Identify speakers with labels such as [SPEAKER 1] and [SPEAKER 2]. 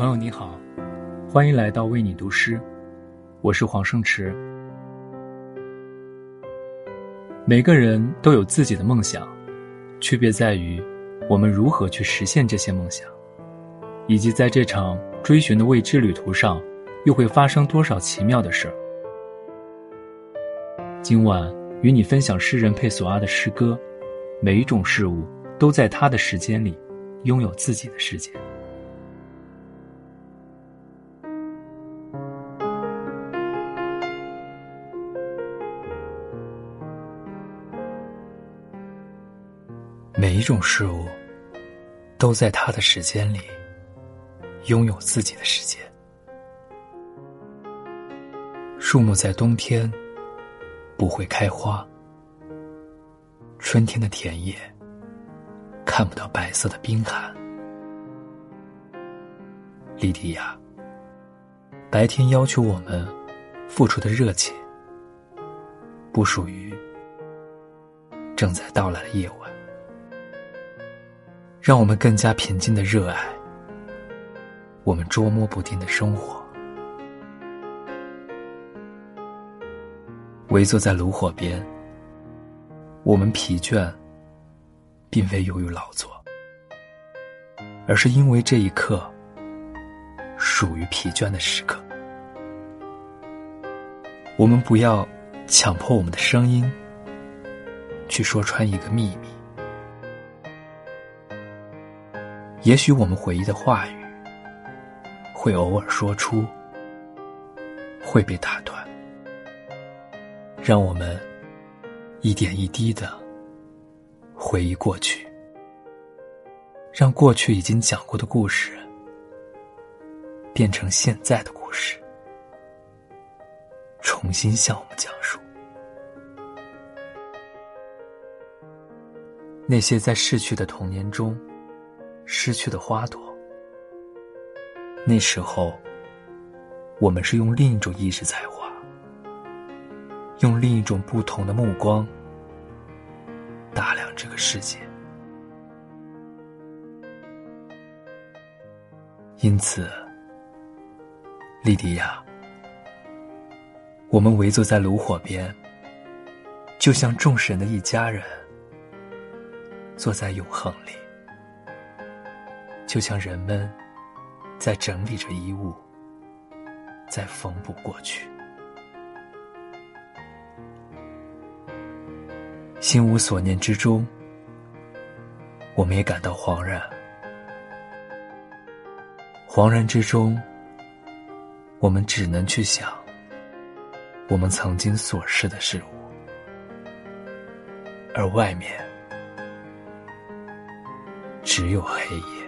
[SPEAKER 1] 朋友你好，欢迎来到为你读诗，我是黄胜池。每个人都有自己的梦想，区别在于我们如何去实现这些梦想，以及在这场追寻的未知旅途上，又会发生多少奇妙的事儿。今晚与你分享诗人佩索阿的诗歌，每一种事物都在他的时间里拥有自己的世界。每一种事物，都在它的时间里拥有自己的时间。树木在冬天不会开花，春天的田野看不到白色的冰寒。莉迪亚，白天要求我们付出的热情，不属于正在到来的夜晚。让我们更加平静的热爱我们捉摸不定的生活。围坐在炉火边，我们疲倦，并非由于劳作，而是因为这一刻属于疲倦的时刻。我们不要强迫我们的声音去说穿一个秘密。也许我们回忆的话语，会偶尔说出，会被打断。让我们一点一滴的回忆过去，让过去已经讲过的故事变成现在的故事，重新向我们讲述那些在逝去的童年中。失去的花朵，那时候，我们是用另一种意识在画，用另一种不同的目光打量这个世界。因此，莉迪亚，我们围坐在炉火边，就像众神的一家人，坐在永恒里。就像人们在整理着衣物，在缝补过去，心无所念之中，我们也感到恍然。恍然之中，我们只能去想我们曾经所失的事物，而外面只有黑夜。